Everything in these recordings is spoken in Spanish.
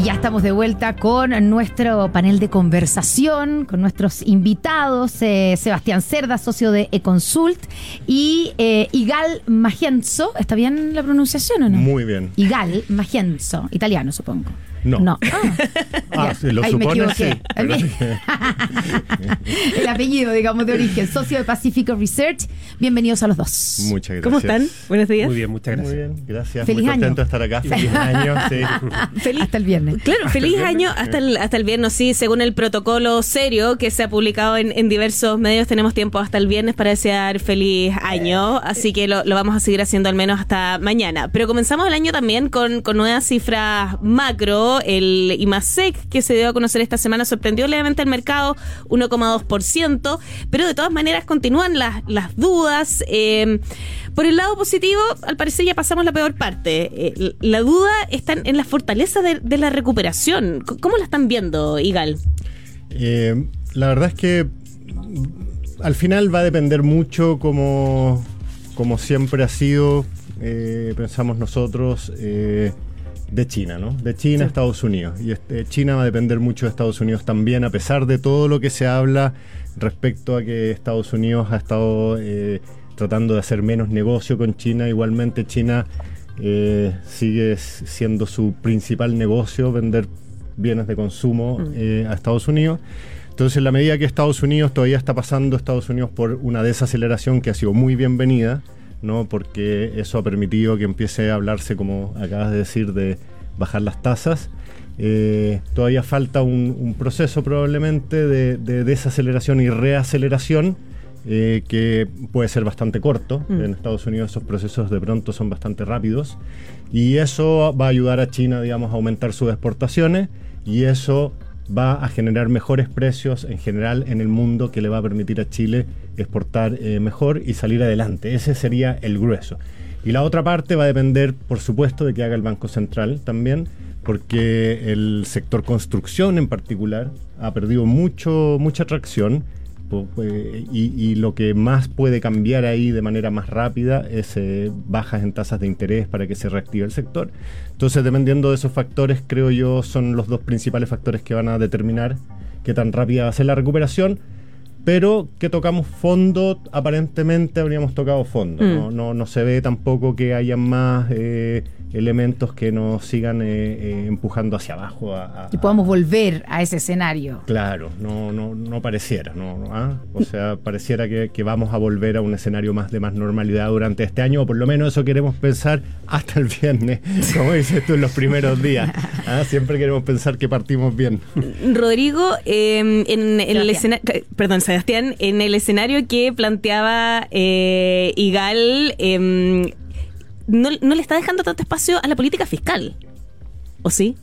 Y ya estamos de vuelta con nuestro panel de conversación, con nuestros invitados, eh, Sebastián Cerda, socio de Econsult, y eh, Igal Magienzo. ¿Está bien la pronunciación o no? Muy bien. Igal Magienzo, italiano supongo. No. No. Ah, sí, lo supone, sí. El apellido, digamos, de origen. Socio de Pacífico Research. Bienvenidos a los dos. Muchas gracias. ¿Cómo están? Buenos días. Muy bien, muchas gracias. Muy bien, gracias. Feliz Muy año. contento de estar acá. Feliz año. Sí. Feliz, Hasta el viernes. Claro, Hasta feliz el viernes. año hasta el, hasta el viernes, sí, según el protocolo serio que se ha publicado en, en diversos medios, tenemos tiempo hasta el viernes para desear feliz año, así que lo, lo vamos a seguir haciendo al menos hasta mañana. Pero comenzamos el año también con, con nuevas cifras macro, el IMASEC que se dio a conocer esta semana sorprendió levemente al mercado, 1,2%, pero de todas maneras continúan las, las dudas. Eh, por el lado positivo, al parecer ya pasamos la peor parte. Eh, la duda está en la fortaleza de, la recuperación. ¿Cómo la están viendo, Igal? Eh, la verdad es que al final va a depender mucho como, como siempre ha sido, pensamos nosotros, de China, ¿no? De China a Estados Unidos. Y este, China va a depender mucho de Estados Unidos también, a pesar de todo lo que se habla respecto a que Estados Unidos ha estado eh, tratando de hacer menos negocio con China. Igualmente China eh, sigue siendo su principal negocio, vender bienes de consumo eh, a Estados Unidos. Entonces, en la medida que Estados Unidos todavía está pasando Estados Unidos por una desaceleración que ha sido muy bienvenida, ¿no? porque eso ha permitido que empiece a hablarse, como acabas de decir, de bajar las tasas. Eh, todavía falta un, un proceso probablemente de, de desaceleración y reaceleración eh, que puede ser bastante corto. Mm. En Estados Unidos esos procesos de pronto son bastante rápidos y eso va a ayudar a China, digamos, a aumentar sus exportaciones y eso va a generar mejores precios en general en el mundo que le va a permitir a Chile exportar eh, mejor y salir adelante. Ese sería el grueso. Y la otra parte va a depender, por supuesto, de que haga el Banco Central también, porque el sector construcción en particular ha perdido mucho, mucha eh, y, y lo que más puede cambiar ahí de manera más rápida es eh, bajas en tasas de interés para que se reactive el sector. Entonces, dependiendo de esos factores, creo yo, son los dos principales factores que van a determinar qué tan rápida va a ser la recuperación. Pero que tocamos fondo, aparentemente habríamos tocado fondo. Mm. ¿no? No, no se ve tampoco que haya más eh, elementos que nos sigan eh, eh, empujando hacia abajo. A, a- Y podamos volver a ese escenario. Claro, no, no, no pareciera, ¿no? ¿no? ¿Ah? O sea, pareciera que, que vamos a volver a un escenario más de más normalidad durante este año, o por lo menos eso queremos pensar hasta el viernes, como dices tú en los primeros días. ¿Ah? Siempre queremos pensar que partimos bien. Rodrigo, eh, en, el Sebastián. escenario, perdón, Sebastián, en el escenario que planteaba eh, Igal, eh, no, le está dejando tanto espacio a la política fiscal, ¿o sí?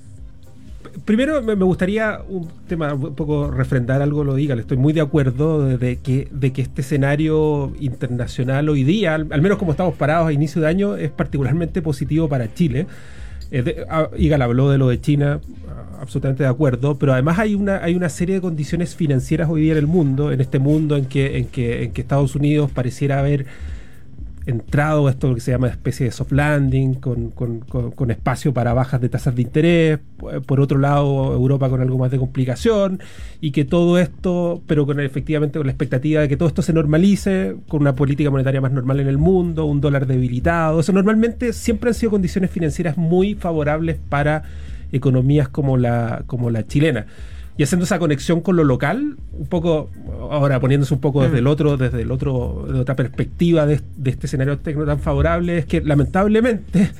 Primero me gustaría un tema un poco refrendar algo lo diga, estoy muy de acuerdo de que, de que este escenario internacional hoy día, al, al menos como estamos parados a inicio de año, es particularmente positivo para Chile. Eh, Igal habló de lo de China, ah, absolutamente de acuerdo, pero además hay una, hay una serie de condiciones financieras hoy día en el mundo, en este mundo en que, en que, en que Estados Unidos pareciera haber entrado esto que se llama especie de soft landing, con, con- con- con espacio para bajas de tasas de interés, por por otro lado Europa con algo más de complicación, y que todo esto, pero con efectivamente con la expectativa de que todo esto se normalice, con una política monetaria más normal en el mundo, un dólar debilitado, eso normalmente siempre han sido condiciones financieras muy favorables para economías como la, como la chilena y haciendo esa conexión con lo local, un poco, ahora poniéndose un poco desde el otro, desde el otro, de otra perspectiva de, de este escenario técnico tan favorable, es que lamentablemente,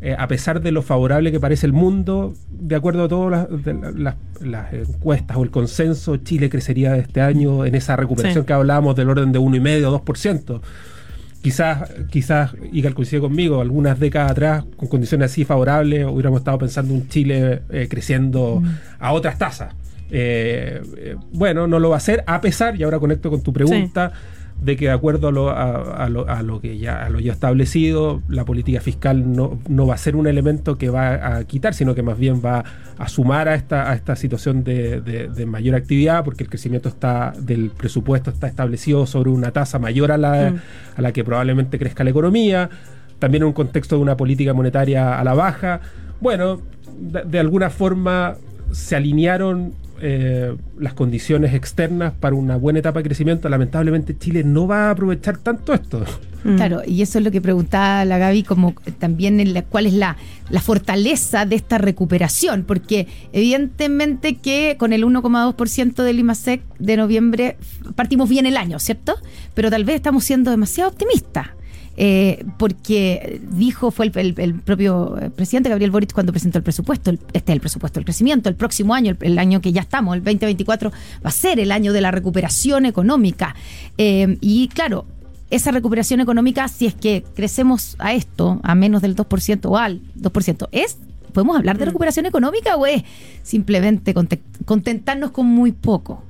eh, a pesar de lo favorable que parece el mundo, de acuerdo a todas las, encuestas o el consenso, Chile crecería este año en esa recuperación Sí. que hablábamos del orden de 1,5 o 2%. Quizás, quizás, y coincide conmigo, algunas décadas atrás, con condiciones así favorables, hubiéramos estado pensando un Chile eh, creciendo a otras tasas. Eh, eh, bueno, no lo va a hacer, a pesar, y ahora conecto con tu pregunta, de que de acuerdo a lo, a, a lo, a lo que ya, a lo ya establecido, la política fiscal no, no va a ser un elemento que va a quitar, sino que más bien va a sumar a esta, a esta situación de, de- de mayor actividad, porque el crecimiento está del presupuesto está establecido sobre una tasa mayor a la, Mm. a la que probablemente crezca la economía, también en un contexto de una política monetaria a la baja. bueno, de, de alguna forma se alinearon eh, las condiciones externas para una buena etapa de crecimiento. Lamentablemente Chile no va a aprovechar tanto esto. Mm. Claro, y eso es lo que preguntaba la Gaby, como también en la, cuál es la, la fortaleza de esta recuperación, porque evidentemente que con el 1,2% del IMASEC de noviembre partimos bien el año, ¿cierto? Pero tal vez estamos siendo demasiado optimistas. Eh, porque dijo, fue el, el, el, propio presidente Gabriel Boric cuando presentó el presupuesto, el, este es el presupuesto del crecimiento, el próximo año, el, el, año que ya estamos, el 2024, va a ser el año de la recuperación económica. Eh, y claro, esa recuperación económica, si es que crecemos a esto, a menos del 2% o al 2%, ¿es? ¿Podemos hablar de recuperación económica o es simplemente contentarnos con muy poco?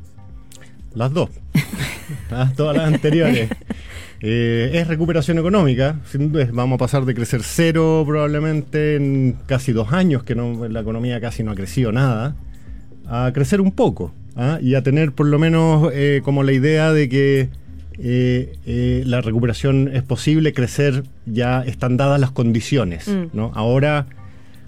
Las dos. Todas las anteriores. Eh, es recuperación económica. Vamos a pasar de crecer cero probablemente en casi dos años, que no, la economía casi no ha crecido nada, a crecer un poco ¿ah? y a tener por lo menos eh, como la idea de que eh, eh, la recuperación es posible, crecer ya están dadas las condiciones. Mm. ¿no? Ahora,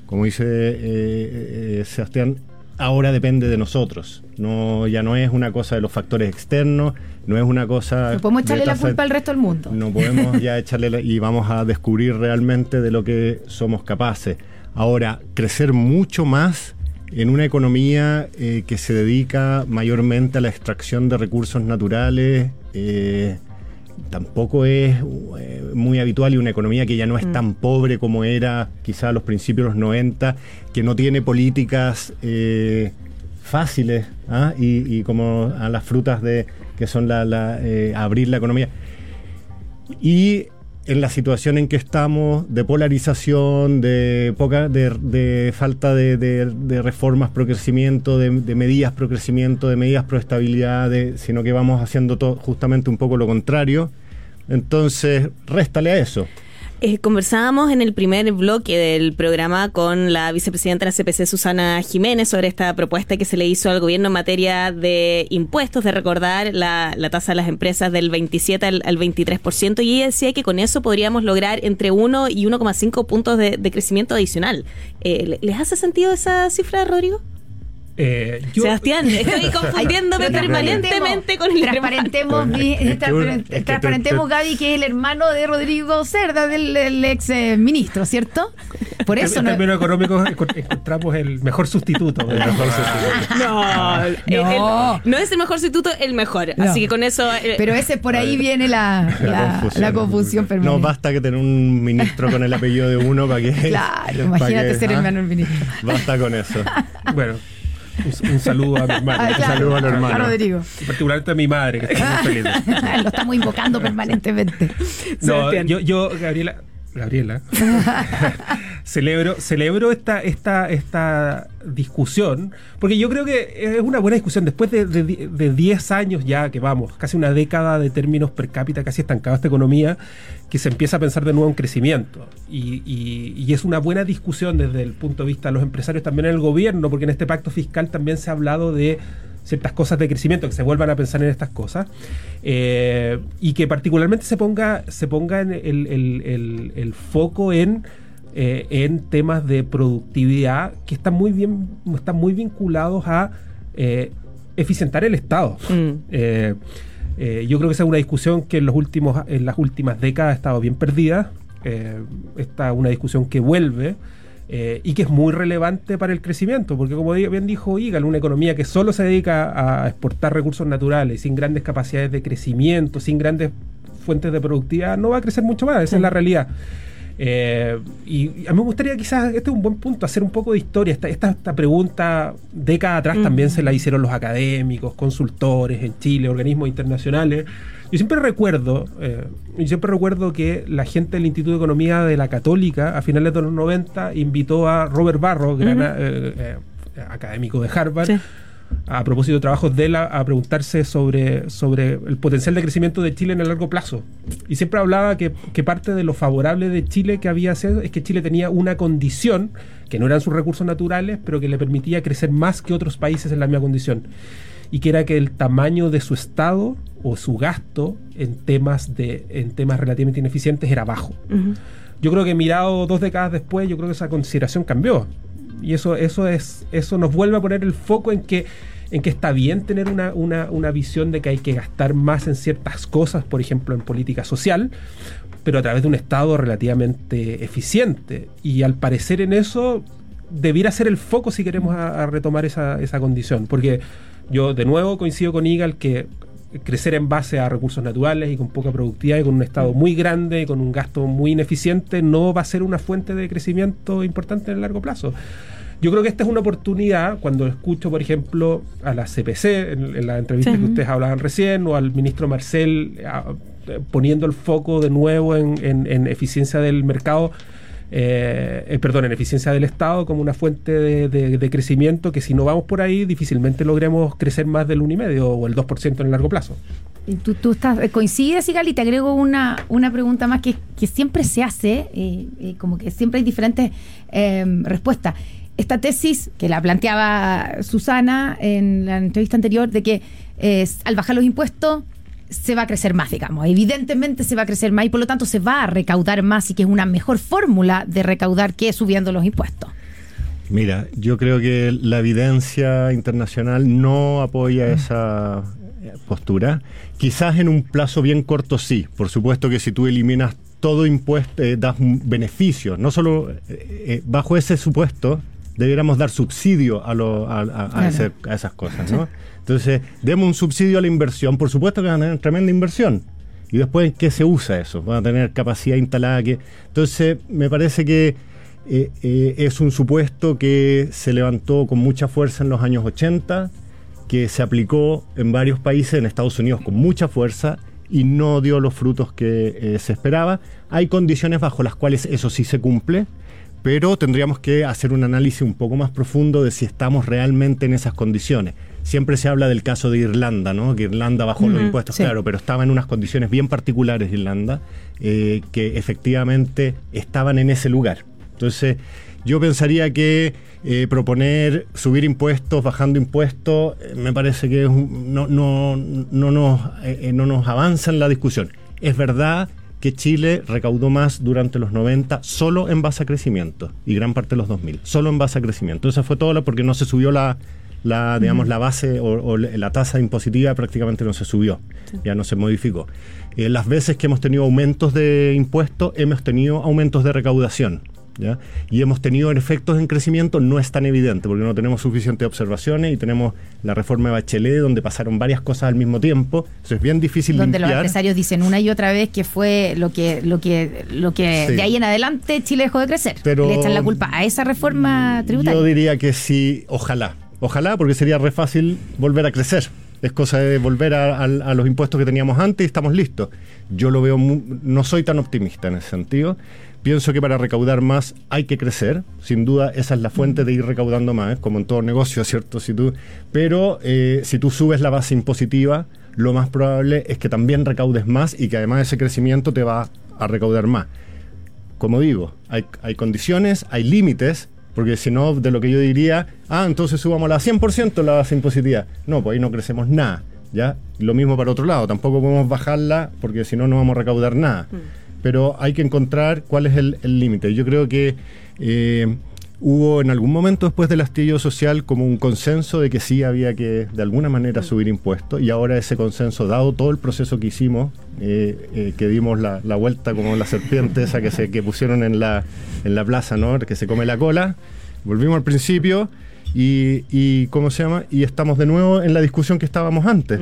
como dice Sebastián, ahora depende de nosotros. No, ya no es una cosa de los factores externos, no es una cosa. No podemos echarle la culpa al resto del mundo. No podemos ya echarle la, y vamos a descubrir realmente de lo que somos capaces. Ahora, crecer mucho más en una economía eh, que se dedica mayormente a la extracción de recursos naturales. Eh, tampoco es eh, muy habitual y una economía que ya no es mm. tan pobre como era quizá a los principios de los 90, que no tiene políticas eh, fáciles ¿ah? y, y, como a las frutas de que son la, la eh, abrir la economía. Y en la situación en que estamos de polarización, de poca, de, falta de, reformas pro crecimiento, de, medidas pro crecimiento, de medidas pro estabilidad, sino que vamos haciendo todo, justamente un poco lo contrario. Entonces, réstale a eso. Eh, conversábamos en el primer bloque del programa con la vicepresidenta de la CPC, Susana Jiménez, sobre esta propuesta que se le hizo al gobierno en materia de impuestos, de recordar la, la tasa de las empresas del 27 al, al, 23%, y ella decía que con eso podríamos lograr entre 1 y 1,5 puntos de, crecimiento adicional. Eh, ¿Les hace sentido esa cifra, Rodrigo? Eh, yo, Sebastián, estoy confundiéndome permanentemente con el transparentemos, mi, es que, es transparentemos que Gaby, que es el hermano de Rodrigo Cerda, del, del ex eh, ministro, ¿cierto? Por eso en no... términos económicos encontramos el mejor sustituto. El mejor sustituto. No, no. El, el, no es el mejor sustituto, el mejor. No. Así que con eso. Eh, Pero ese por ahí viene la, la, la confusión, la confusión permanente. No basta que tener un ministro con el apellido de uno para que. Claro, imagínate que, ser ¿ah? hermano del ministro. Basta con eso. Bueno. Un, un, saludo a mi hermano. Ah, claro, un saludo al hermano. A Rodrigo. Particularmente a mi madre, que está muy feliz. Lo estamos invocando permanentemente. No, yo, yo, Gabriela, Gabriela, celebro, celebro esta, esta, esta discusión, porque yo creo que es una buena discusión. Después de 10 de, años ya, que vamos, casi una década de términos per cápita, casi estancada esta economía, que se empieza a pensar de nuevo en crecimiento. Y, y, y, es una buena discusión desde el punto de vista de los empresarios, también en el gobierno, porque en este pacto fiscal también se ha hablado de ciertas cosas de crecimiento, que se vuelvan a pensar en estas cosas, eh, y que particularmente se ponga, se ponga en el, el, el, el foco en, eh, en temas de productividad que están muy bien, están muy vinculados a eh, eficientar el Estado. Mm. Eh, yo creo que esa es una discusión que en, los últimos, en las últimas décadas ha estado bien perdida. esta es una discusión que vuelve. Eh, y que es muy relevante para el crecimiento, porque como bien dijo Igal, una economía que solo se dedica a exportar recursos naturales, sin grandes capacidades de crecimiento, sin grandes fuentes de productividad, no va a crecer mucho más, esa sí. es la realidad. Eh, y a mí me gustaría quizás, este es un buen punto, hacer un poco de historia. Esta, esta, esta pregunta décadas atrás mm. también se la hicieron los académicos, consultores en Chile, organismos internacionales. Yo siempre recuerdo, eh, yo siempre recuerdo que la gente del Instituto de Economía de la Católica a finales de los 90 invitó a Robert Barro, gran eh, eh, académico de Harvard, sí. A propósito de trabajos de él, a, a, preguntarse sobre, sobre el potencial de crecimiento de Chile en el largo plazo. Y siempre hablaba que, que parte de lo favorable de Chile que había sido es que Chile tenía una condición, que no eran sus recursos naturales, pero que le permitía crecer más que otros países en la misma condición y que era que el tamaño de su estado o su gasto en temas de en temas relativamente ineficientes era bajo. Uh -huh. yo creo que mirado dos décadas después, yo creo que esa consideración cambió. Y eso, eso, es, eso nos vuelve a poner el foco en que, en que está bien tener una, una, una visión de que hay que gastar más en ciertas cosas, por ejemplo, en política social, pero a través de un Estado relativamente eficiente. Y al parecer en eso debiera ser el foco si queremos retomar esa, esa condición. Porque yo de nuevo coincido con Igal que crecer en base a recursos naturales y con poca productividad y con un Estado muy grande y con un gasto muy ineficiente no va a ser una fuente de crecimiento importante en el largo plazo. Yo creo que esta es una oportunidad cuando escucho, por ejemplo, a la CPC, en, en la entrevista Sí. que ustedes hablaban recién, o al ministro Marcel a- poniendo el foco de nuevo en, en- en eficiencia del mercado, eh, eh, perdón, en eficiencia del Estado como una fuente de, crecimiento que si no vamos por ahí difícilmente logremos crecer más del 1,5 o el 2% en el largo plazo. Tú, tú estás, eh, coincides, te agrego una, una pregunta más que, siempre se hace, eh, eh, como que siempre hay diferentes eh, respuestas. Esta tesis que la planteaba Susana en la entrevista anterior, de que al bajar los impuestos se va a crecer más, digamos. Evidentemente se va a crecer más y por lo tanto se va a recaudar más y que es una mejor fórmula de recaudar que subiendo los impuestos. Mira, yo creo que la evidencia internacional no apoya esa eh, postura. Quizás en un plazo bien corto sí. Por supuesto que si tú eliminas todo impuesto, eh, das un beneficio. No solo eh, bajo ese supuesto debiéramos dar subsidio a, lo- a- a- a Claro. ese- a esas cosas, ¿no? Entonces, demos un subsidio a la inversión. Por supuesto que van a tener tremenda inversión. Y después, ¿en qué se usa eso? Van a tener capacidad instalada. Que... Entonces, me parece que eh, eh, es un supuesto que se levantó con mucha fuerza en los años 80, que se aplicó en varios países, en Estados Unidos con mucha fuerza y no dio los frutos que eh, se esperaba. Hay condiciones bajo las cuales eso sí se cumple, pero tendríamos que hacer un análisis un poco más profundo de si estamos realmente en esas condiciones. Siempre se habla del caso de Irlanda, ¿no? Que Irlanda bajó los impuestos, sí. claro, pero estaba en unas condiciones bien particulares Irlanda, eh, que efectivamente estaban en ese lugar. Entonces, yo pensaría que eh, proponer subir impuestos, bajando impuestos, eh, me parece que es un- no, no, no, nos, no nos avanza en la discusión. Es verdad que Chile recaudó más durante los 90 solo en base a crecimiento y gran parte de los 2000, solo en base a crecimiento. Eso fue todo lo porque no se subió la, la digamos, la base o, o la tasa impositiva prácticamente no se subió, ya no se modificó. Eh, las veces que hemos tenido aumentos de impuestos, hemos tenido aumentos de recaudación. ¿Ya? Y hemos tenido efectos en crecimiento, no es tan evidente porque no tenemos suficientes observaciones y tenemos la reforma de Bachelet donde pasaron varias cosas al mismo tiempo. Eso es bien difícil donde los limpiar. empresarios dicen una y otra vez que fue lo que lo que lo que Sí. de ahí en adelante Chile dejó de crecer. Pero- Le echan la culpa a esa reforma tributaria. Yo diría que sí, ojalá. Ojalá, porque sería re fácil volver a crecer. Es cosa de volver a, a- a los impuestos que teníamos antes y estamos listos. Yo lo veo, mu- no soy tan optimista en ese sentido. Pienso que para recaudar más hay que crecer. Sin duda, esa es la fuente de ir recaudando más, como en todo negocio, ¿cierto? Si tú, pero eh, si tú subes la base impositiva, lo más probable es que también recaudes más y que además ese crecimiento te va a recaudar más como digo, hay, hay condiciones, hay límites, porque si no, de lo que yo diría, ah, entonces subamos la 100% la base impositiva. No, pues ahí no crecemos nada, ¿ya? Lo mismo para otro lado, tampoco podemos bajarla porque si no, no vamos a recaudar nada. Pero hay que encontrar cuál es el límite. Yo creo que eh, hubo en algún momento después del estallido social como un consenso de que sí había que de alguna manera subir impuestos y ahora ese consenso, dado todo el proceso que hicimos, eh, eh, que dimos la, vuelta como la serpiente esa que se que pusieron en la, en la plaza, ¿no? que se come la cola, volvimos al principio y, y ¿cómo se llama? Y estamos de nuevo en la discusión que estábamos antes.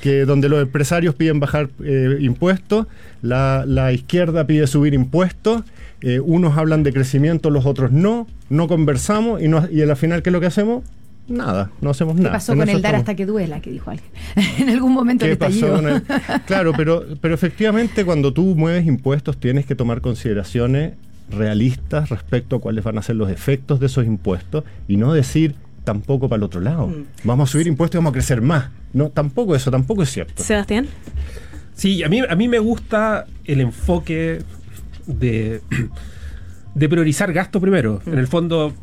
Que donde los empresarios piden bajar eh, impuestos, la, la izquierda pide subir impuestos, eh, unos hablan de crecimiento, los otros no, no conversamos y, no, y al final, ¿qué es lo que hacemos? Nada, no hacemos ¿Qué nada. pasó En con el dar estamos. hasta que duela, que dijo alguien? en algún momento ¿Qué pasó con el- Claro, pero, pero efectivamente cuando tú mueves impuestos tienes que tomar consideraciones realistas respecto a cuáles van a ser los efectos de esos impuestos y no decir tampoco para el otro lado. Mm. Vamos a subir impuestos y vamos a crecer más. No, tampoco eso, tampoco es cierto. Sebastián. Sí, a mí, a mí me gusta el enfoque de, de priorizar gasto primero. En el fondo,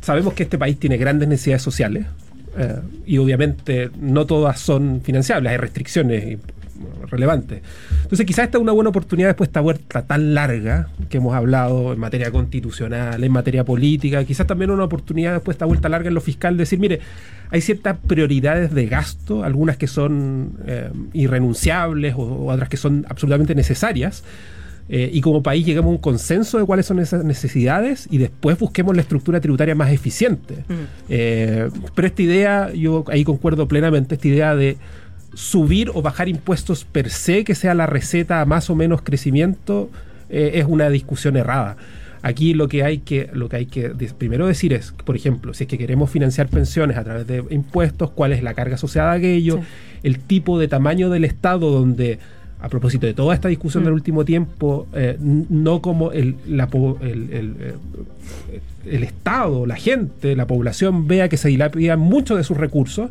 sabemos que este país tiene grandes necesidades sociales eh, y obviamente no todas son financiables, hay restricciones relevante. Entonces quizás esta es una buena oportunidad después de esta vuelta tan larga que hemos hablado en materia constitucional, en materia política, quizás también una oportunidad después de esta vuelta larga en lo fiscal de decir, mire, hay ciertas prioridades de gasto, algunas que son eh, irrenunciables o, otras que son absolutamente necesarias. Eh, y como país lleguemos a un consenso de cuáles son esas necesidades y después busquemos la estructura tributaria más eficiente. Eh, pero esta idea, yo ahí concuerdo plenamente, esta idea de subir o bajar impuestos per se, que sea la receta a más o menos crecimiento, eh, es una discusión errada. Aquí lo que hay que, lo que hay que primero decir es, por ejemplo, si es que queremos financiar pensiones a través de impuestos, cuál es la carga asociada a aquello, el tipo de tamaño del Estado donde a propósito de toda esta discusión mm. del último tiempo, eh, no como el, eh, el, Estado, la gente, la población vea que se dilapidan mucho de sus recursos,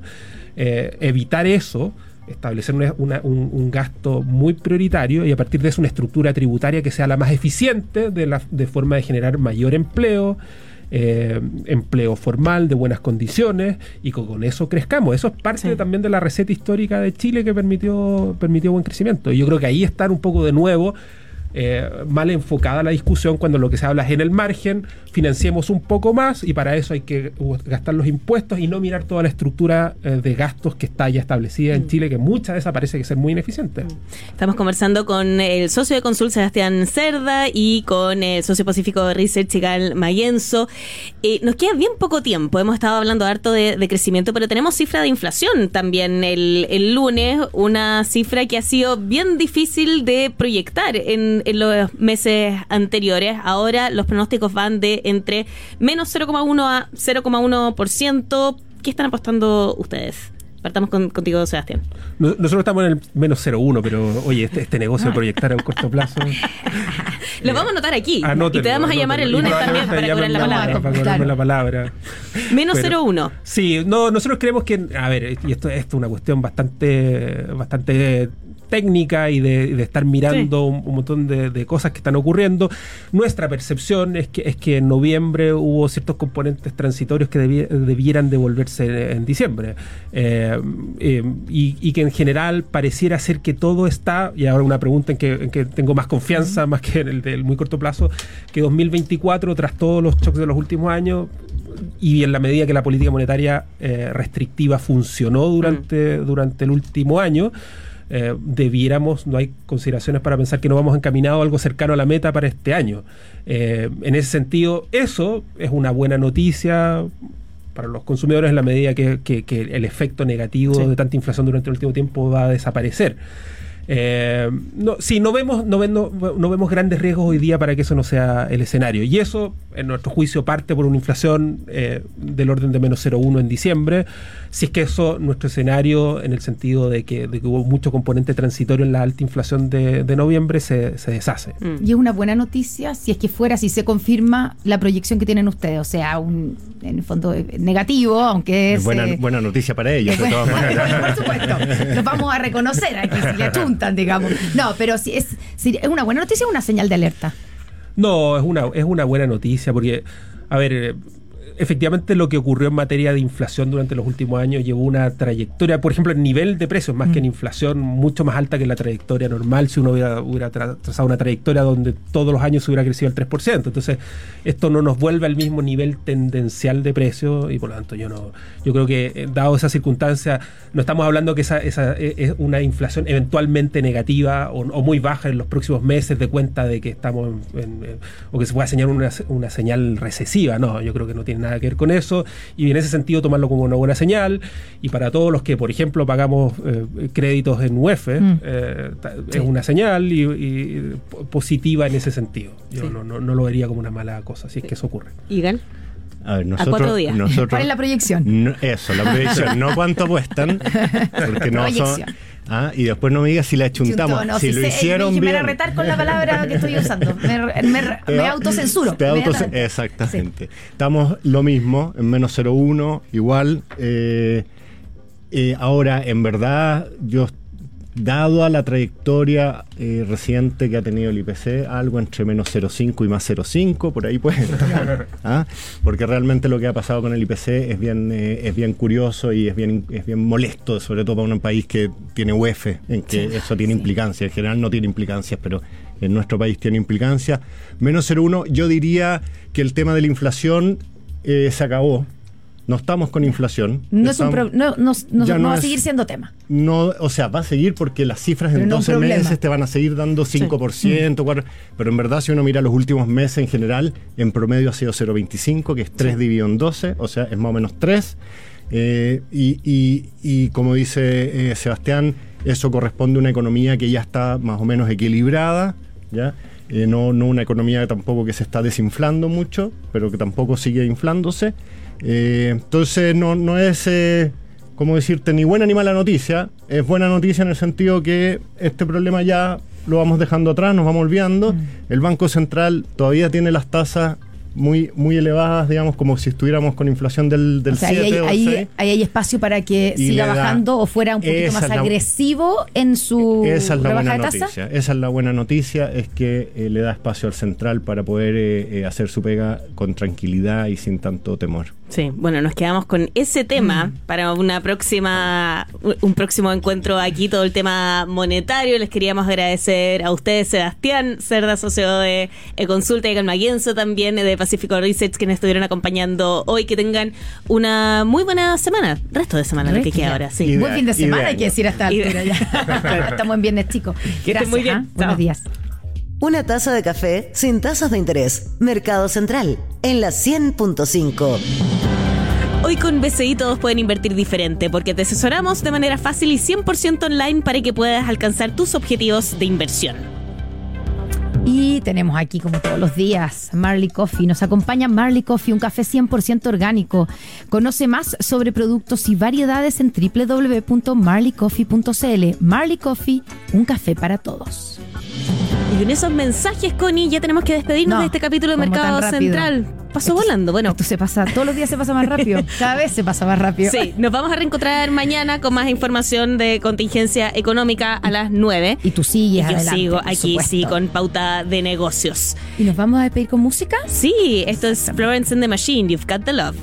evitar eso establecer un, gasto muy prioritario y a partir de eso una estructura tributaria que sea la más eficiente de, la, de forma de generar mayor empleo, eh, empleo formal de buenas condiciones y con, eso crezcamos. Eso es parte también de la receta histórica de Chile que permitió, permitió buen crecimiento. Y yo creo que ahí estar un poco de nuevo eh, mal enfocada la discusión cuando lo que se habla es en el margen, financiemos un poco más y para eso hay que gastar los impuestos y no mirar toda la estructura eh, de gastos que está ya establecida en mm. Chile, que muchas de esas parece que ser muy ineficiente. Mm. Estamos conversando con el socio de Consul Sebastián Cerda y con el socio pacífico de Research Chigal Mayenzo. Eh, nos queda bien poco tiempo, hemos estado hablando harto de, crecimiento, pero tenemos cifra de inflación también el, el lunes, una cifra que ha sido bien difícil de proyectar en en los meses anteriores. Ahora los pronósticos van de entre menos 0,1 a 0,1%. ¿Qué están apostando ustedes? Partamos contigo, Sebastián. Nosotros estamos en el menos 0,1, pero oye, este, este negocio de proyectar a un corto plazo. Lo vamos a anotar aquí. y te vamos a llamar el lunes también para cobrar la palabra. Para la palabra. Menos 0,1. Sí, no, nosotros creemos que, a ver, y esto, esto es una cuestión bastante, bastante técnica y de, estar mirando un, montón de, cosas que están ocurriendo. Nuestra percepción es que, es que en noviembre hubo ciertos componentes transitorios que debieran devolverse en, diciembre. Eh, eh, y, que en general pareciera ser que todo está, y ahora una pregunta en que, tengo más confianza, más que en el del muy corto plazo, que 2024, tras todos los choques de los últimos años, y en la medida que la política monetaria eh, restrictiva funcionó durante, durante el último año, eh, debiéramos, no hay consideraciones para pensar que no vamos encaminado a algo cercano a la meta para este año. Eh, en ese sentido, eso es una buena noticia para los consumidores en la medida que, el efecto negativo de tanta inflación durante el último tiempo va a desaparecer. Eh, no, sí, no vemos, no, no, vemos grandes riesgos hoy día para que eso no sea el escenario. Y eso, en nuestro juicio, parte por una inflación eh, del orden de menos 0,1 en diciembre. Si es que eso, nuestro escenario, en el sentido de que, hubo mucho componente transitorio en la alta inflación de, noviembre, se, deshace. Mm. Y es una buena noticia si es que fuera, si se confirma la proyección que tienen ustedes. O sea, un, en el fondo eh, negativo, aunque es. Buena, buena noticia para ellos, de todas maneras. Por supuesto. Los vamos a reconocer aquí si le digamos. No, pero si es, es una buena noticia o una señal de alerta. No, es una, es una buena noticia porque, a ver, efectivamente lo que ocurrió en materia de inflación durante los últimos años llevó una trayectoria, por ejemplo, el nivel de precios, más que en mm. inflación, mucho más alta que la trayectoria normal si uno hubiera, trazado una trayectoria donde todos los años se hubiera crecido el 3%. Entonces, esto no nos vuelve al mismo nivel tendencial de precios y por lo tanto yo no yo creo que eh, dado esa circunstancia no estamos hablando que esa, esa e, es una inflación eventualmente negativa o, muy baja en los próximos meses de cuenta de que estamos en, o que se pueda señalar una, una señal recesiva. No, yo creo que no tiene nada que ver con eso y en ese sentido tomarlo como una buena señal y para todos los que por ejemplo pagamos eh, créditos en UEF mm. eh, es una señal y, positiva en ese sentido. Yo no, no, lo vería como una mala cosa si es que eso ocurre. ¿Igan? A ver, nosotros, nosotros, ¿Cuál es la proyección? eso, la proyección, no cuánto cuestan, porque no son, Ah, y después no me digas si la chuntamos. si, lo hicieron bien. Me a retar con la palabra que estoy usando. Me, autocensuro. exactamente. Estamos lo mismo, en menos 0,1, igual. Eh, eh, ahora, en verdad, yo dado a la trayectoria eh, reciente que ha tenido el IPC, algo entre menos 0,5 y más 0,5, por ahí puede estar. ¿ah? Porque realmente lo que ha pasado con el IPC es bien, eh, es bien curioso y es bien, es bien molesto, sobre todo para un país que tiene UEF, en que eso tiene implicancias. En general no tiene implicancias, pero en nuestro país tiene implicancias. Menos 0,1, yo diría que el tema de la inflación eh, se acabó. No estamos con inflación. No, es un no, no- no- Ya no no va a seguir siendo tema. no, o sea, va a seguir porque las cifras Pero en no un 12 problema. meses te van a seguir dando 5%, cuatro- pero en verdad si uno mira los últimos meses en general, en promedio ha sido 0,25, que es 3 dividido en 12, o sea, es más o menos 3. Eh, y, y- y como dice eh, Sebastián, eso corresponde a una economía que ya está más o menos equilibrada, ¿ya? Eh, no, no una economía tampoco que se está desinflando mucho, pero que tampoco sigue inflándose. Eh, entonces no, no es, eh, como decirte, ni buena ni mala noticia. Es buena noticia en el sentido que este problema ya lo vamos dejando atrás, nos vamos olvidando. El Banco Central todavía tiene las tasas muy, muy elevadas, digamos, como si estuviéramos con inflación del, del O sea, ahí 7 hay, o ahí- 6. ahí hay espacio para que Y siga bajando o fuera un poquito más la- agresivo en su Esa es la buena de tasa. noticia. Esa es la buena noticia, es que eh, le da espacio al central para poder eh, eh, hacer su pega con tranquilidad y sin tanto temor. Sí, bueno, nos quedamos con ese tema Mm. para una próxima, un próximo encuentro aquí, todo el tema monetario. Les queríamos agradecer a ustedes, Sebastián Cerda, socio de eh, Consulta y Calmaguenzo, también de Pacífico Research, quienes estuvieron acompañando hoy. Que tengan una muy buena semana, resto de semana, lo que queda ahora, sí. Buen fin de semana, hay que decir hasta altura ya. Estamos en viernes, chicos. Que Gracias. muy bien. ¿ah? Buenos días. Una taza de café sin tasas de interés. Mercado Central, en la 100.5. Hoy con BCI todos pueden invertir diferente porque te asesoramos de manera fácil y 100% online para que puedas alcanzar tus objetivos de inversión. Y tenemos aquí, como todos los días, Marley Coffee. Nos acompaña Marley Coffee, un café 100% orgánico. Conoce más sobre productos y variedades en www.marleycoffee.cl. Marley Coffee, un café para todos. Y con esos mensajes, Connie, ya tenemos que despedirnos No, de este capítulo de ¿cómo Mercado? Central. Pasó volando, bueno. Esto se pasa, todos los días se pasa más rápido. Cada vez se pasa más rápido. Sí, nos vamos a reencontrar mañana con más información de contingencia económica a las 9. Y tú sigues Y yo adelante, sigo aquí, supuesto. sí, con pauta de negocios. ¿Y nos vamos a despedir con música? Sí, esto es Florence and the Machine, You've Got the Love.